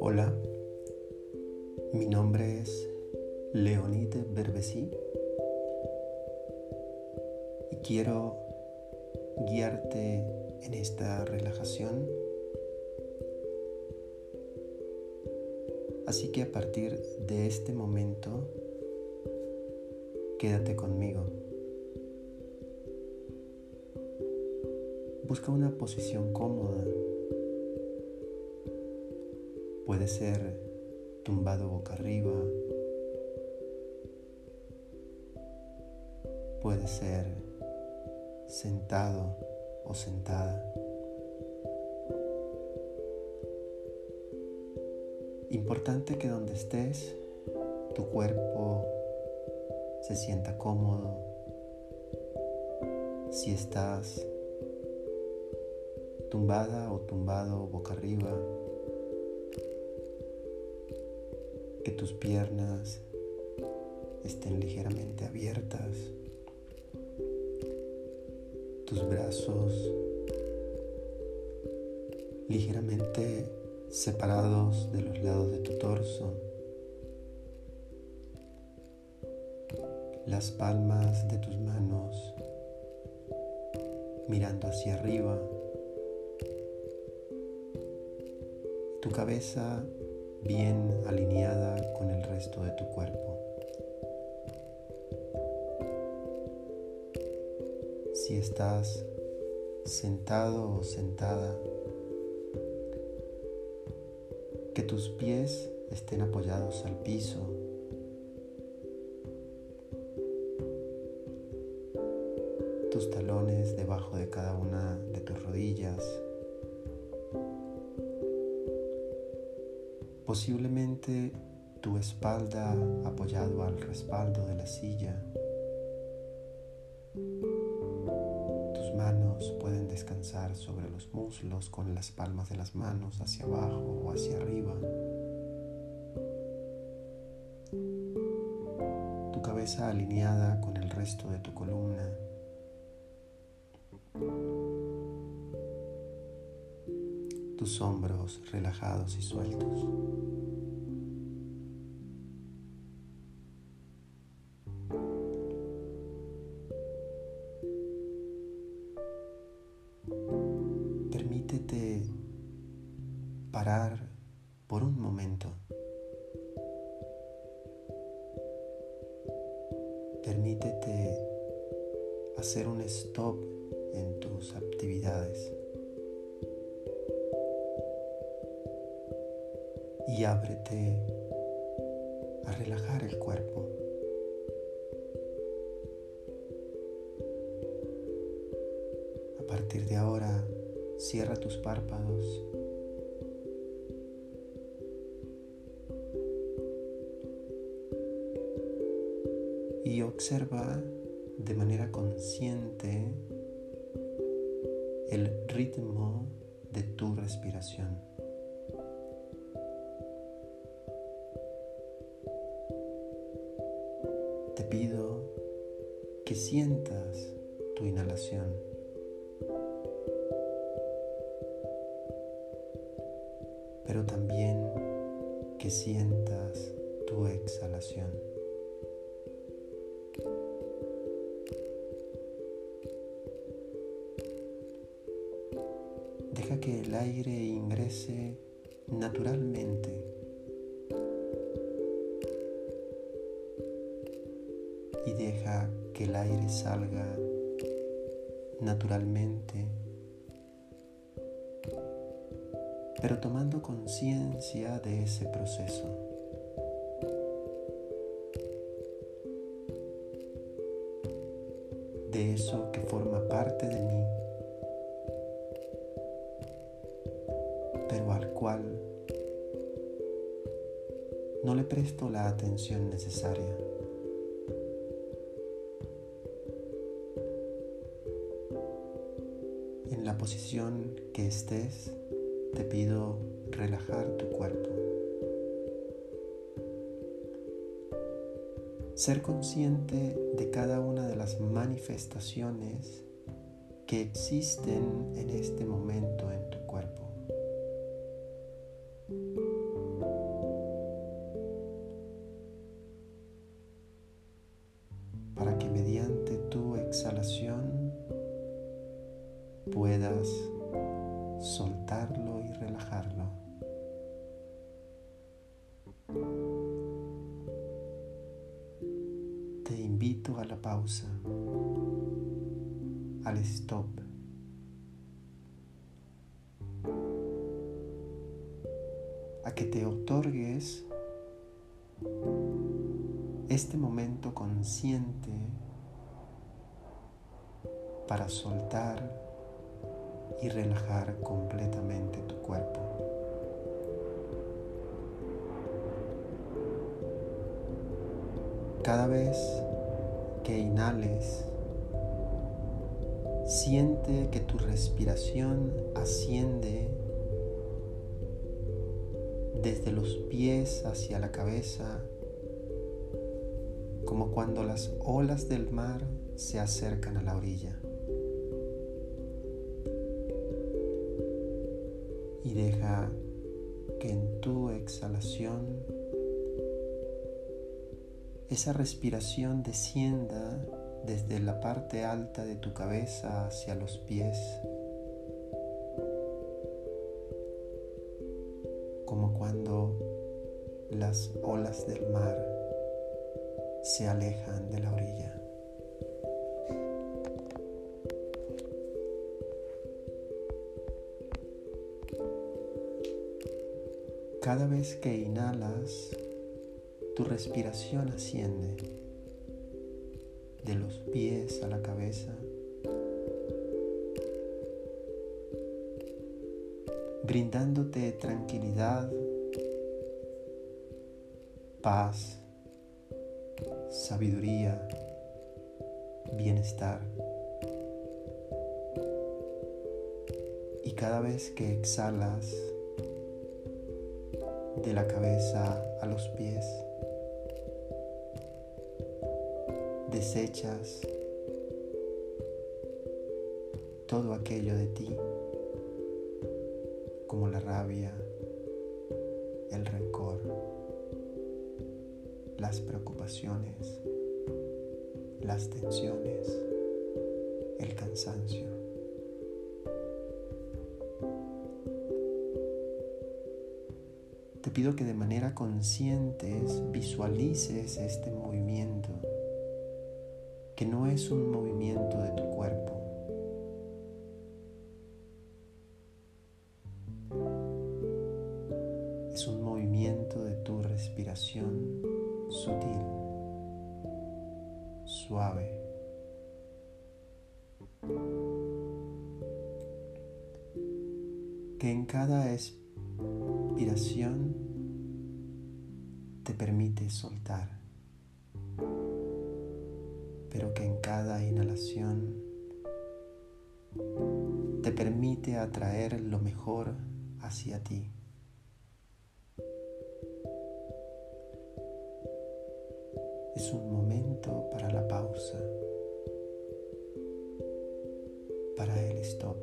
Hola, mi nombre es Leonide Berbesí y quiero guiarte en esta relajación. Así que a partir de este momento, quédate conmigo. Busca una posición cómoda Puede ser tumbado boca arriba. Puede ser sentado o sentada. Importante que donde estés, tu cuerpo se sienta cómodo. Si estás tumbada o tumbado boca arriba, que tus piernas estén ligeramente abiertas, tus brazos ligeramente separados de los lados de tu torso, las palmas de tus manos mirando hacia arriba, tu cabeza bien alineada con el resto de tu cuerpo. Si estás sentado o sentada, que tus pies estén apoyados al piso. Tus talones debajo de cada una de tus rodillas. Posiblemente tu espalda apoyado al respaldo de la silla. Tus manos pueden descansar sobre los muslos con las palmas de las manos hacia abajo o hacia arriba. Tu cabeza alineada con el resto de tu columna. Tus hombros relajados y sueltos. Permítete parar por un momento. Permítete hacer un stop en tus actividades. Y ábrete a relajar el cuerpo. A partir de ahora, cierra tus párpados. Y observa de manera consciente el ritmo de tu respiración. Pido que sientas tu inhalación. Pero también que sientas tu exhalación. Deja que el aire ingrese naturalmente deja que el aire salga naturalmente, pero tomando conciencia de ese proceso. de eso que forma parte de mí, pero al cual no le presto la atención necesaria. En la posición que estés, te pido relajar tu cuerpo. Ser consciente de cada una de las manifestaciones que existen en este momento en puedas soltarlo y relajarlo. Te invito a la pausa al stop. A que te otorgues este momento consciente para soltar y relajar completamente tu cuerpo. Cada vez que inhales, Siente que tu respiración asciende desde los pies hacia la cabeza, como cuando las olas del mar se acercan a la orilla. Esa respiración descienda desde la parte alta de tu cabeza hacia los pies, como cuando las olas del mar se alejan de la orilla. Cada vez que inhalas, tu respiración asciende de los pies a la cabeza, brindándote tranquilidad, paz, sabiduría, bienestar. Y cada vez que exhalas de la cabeza a los pies, desechas todo aquello de ti, como la rabia, el rencor, las preocupaciones, las tensiones, el cansancio. Te pido que de manera consciente visualices este movimiento es un movimiento de tu cuerpo. Es un movimiento de tu respiración sutil, suave. Que en cada expiración te permite soltar pero que en cada inhalación te permite atraer lo mejor hacia ti. Es un momento para la pausa, para el stop.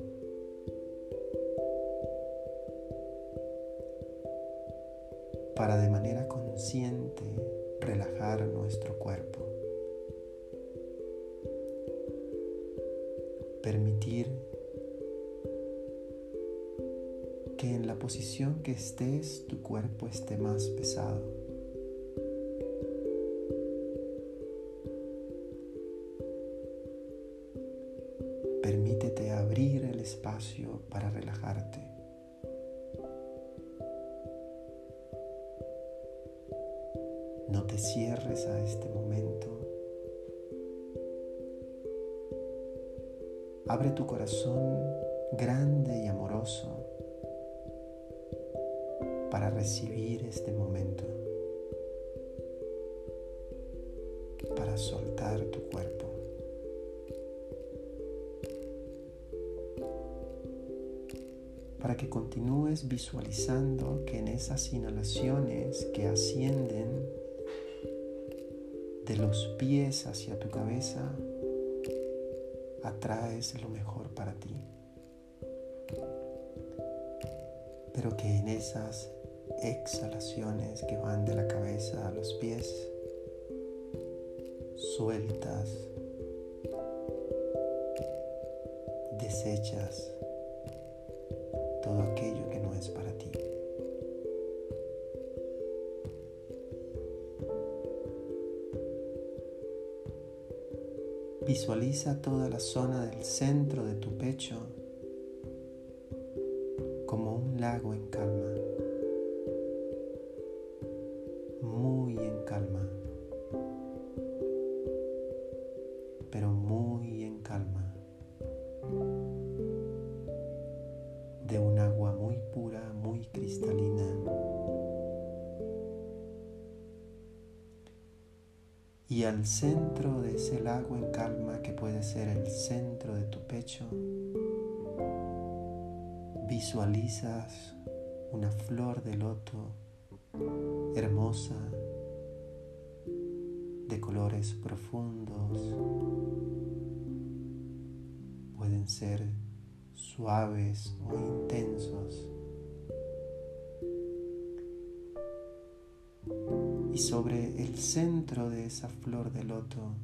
Para de manera consciente relajar nuestro cuerpo. Permitir que en la posición que estés tu cuerpo esté más pesado. Permítete abrir el espacio para relajarte. No te cierres a este momento. Abre tu corazón grande y amoroso para recibir este momento, para soltar tu cuerpo. Para que continúes visualizando que en esas inhalaciones que ascienden de los pies hacia tu cabeza, atraes lo mejor para ti. Pero que en esas exhalaciones que van de la cabeza a los pies, sueltas, desechas Visualiza toda la zona del centro de tu pecho como un lago en calma, muy en calma, visualizas una flor de loto hermosa, de colores profundos, pueden ser suaves o intensos. Y sobre el centro de esa flor de loto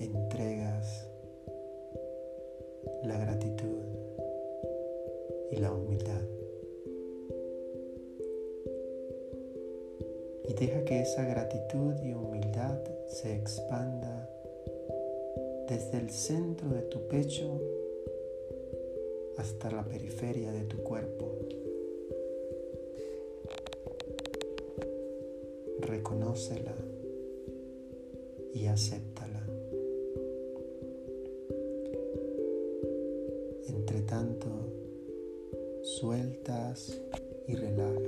entregas la gratitud Y deja que esa gratitud y humildad se expanda desde el centro de tu pecho hasta la periferia de tu cuerpo. Reconócela y acéptala. Entre tanto, sueltas y relajas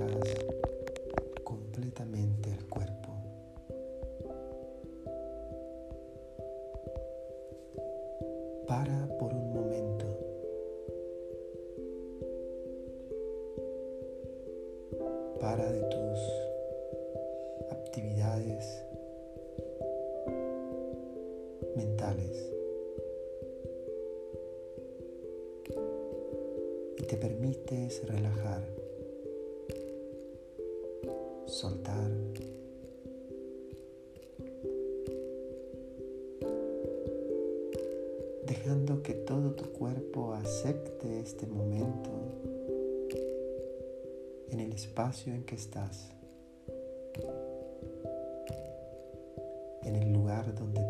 Para por un momento. Para de tus acepte este momento en el espacio en que estás. en el lugar donde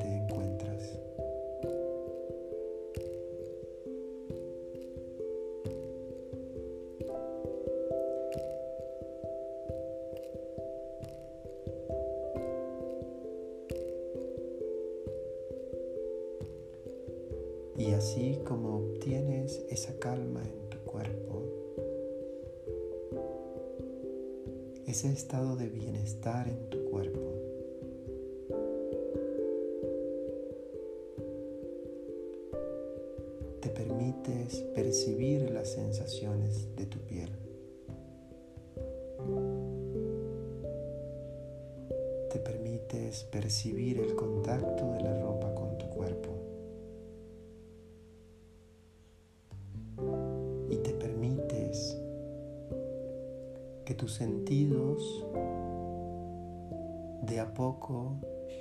ese estado de bienestar en tu cuerpo, te permites percibir las sensaciones de tu piel. Te permites percibir el contacto de la ropa con tu cuerpo. Sentidos de a poco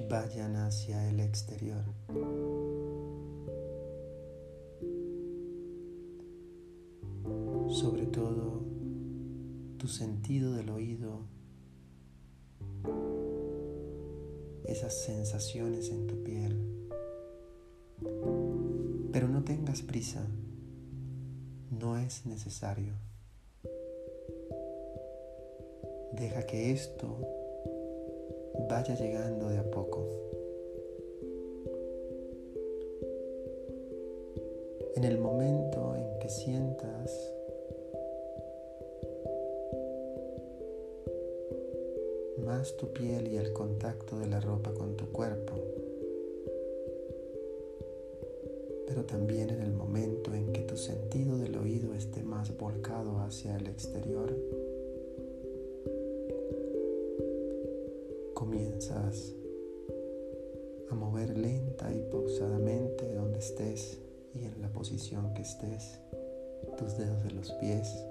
vayan hacia el exterior. sobre todo tu sentido del oído, esas sensaciones en tu piel. Pero no tengas prisa, no es necesario. Deja que esto vaya llegando de a poco. En el momento en que sientas más tu piel y el contacto de la ropa con tu cuerpo, pero también en el momento en que tu sentido del oído esté más volcado hacia el exterior, a mover lenta y pausadamente donde estés y en la posición que estés tus dedos de los pies.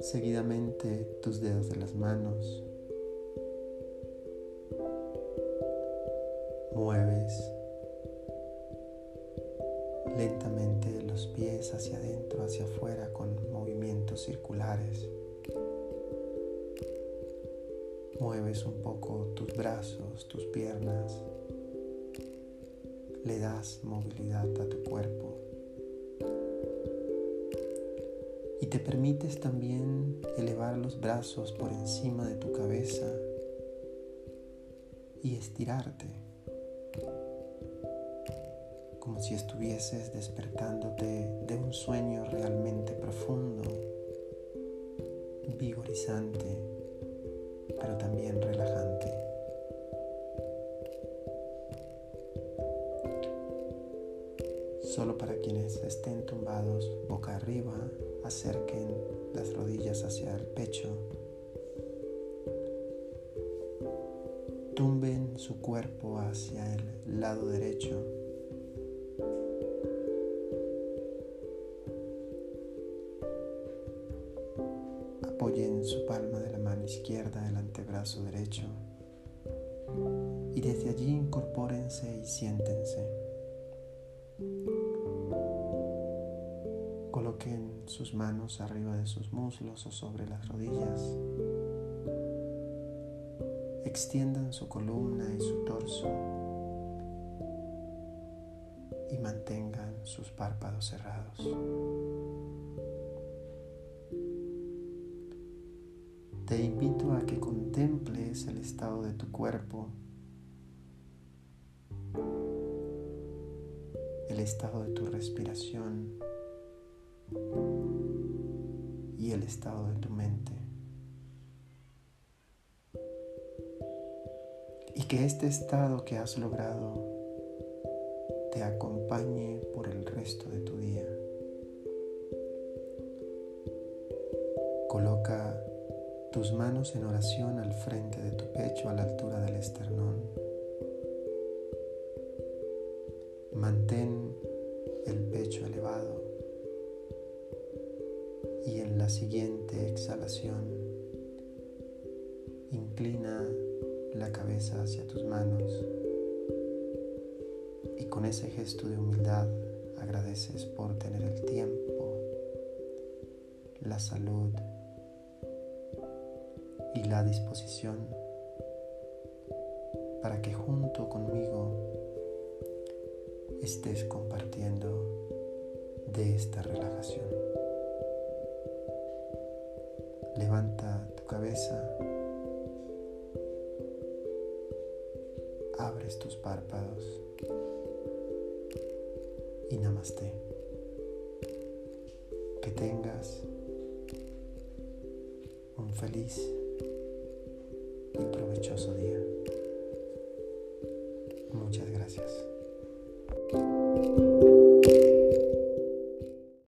Seguidamente tus dedos de las manos. Mueves lentamente los pies hacia adentro, hacia afuera con movimientos circulares. Mueves un poco tus brazos, tus piernas. Le das movilidad a tu cuerpo. Y te permites también elevar los brazos por encima de tu cabeza y estirarte como si estuvieses despertándote de un sueño realmente profundo, vigorizante, pero también relajante. Solo para quienes estén tumbados boca arriba, acerquen las rodillas hacia el pecho. Tumben su cuerpo hacia el lado derecho Apoyen su palma de la izquierda el antebrazo derecho y desde allí incorpórense y siéntense. Coloquen sus manos arriba de sus muslos o sobre las rodillas. Extiendan su columna y su torso y mantengan sus párpados cerrados. Te invito a que contemples el estado de tu cuerpo, el estado de tu respiración y el estado de tu mente. Y que este estado que has logrado te acompañe por el resto de tu día. Coloca tus manos en oración al frente de tu pecho a la altura del esternón. Mantén el pecho elevado y en la siguiente exhalación inclina la cabeza hacia tus manos y con ese gesto de humildad agradeces por tener el tiempo, la salud, y la disposición para que junto conmigo estés compartiendo de esta relajación. Levanta tu cabeza, abres tus párpados y namaste. Que tengas un feliz y provechoso día. Muchas gracias.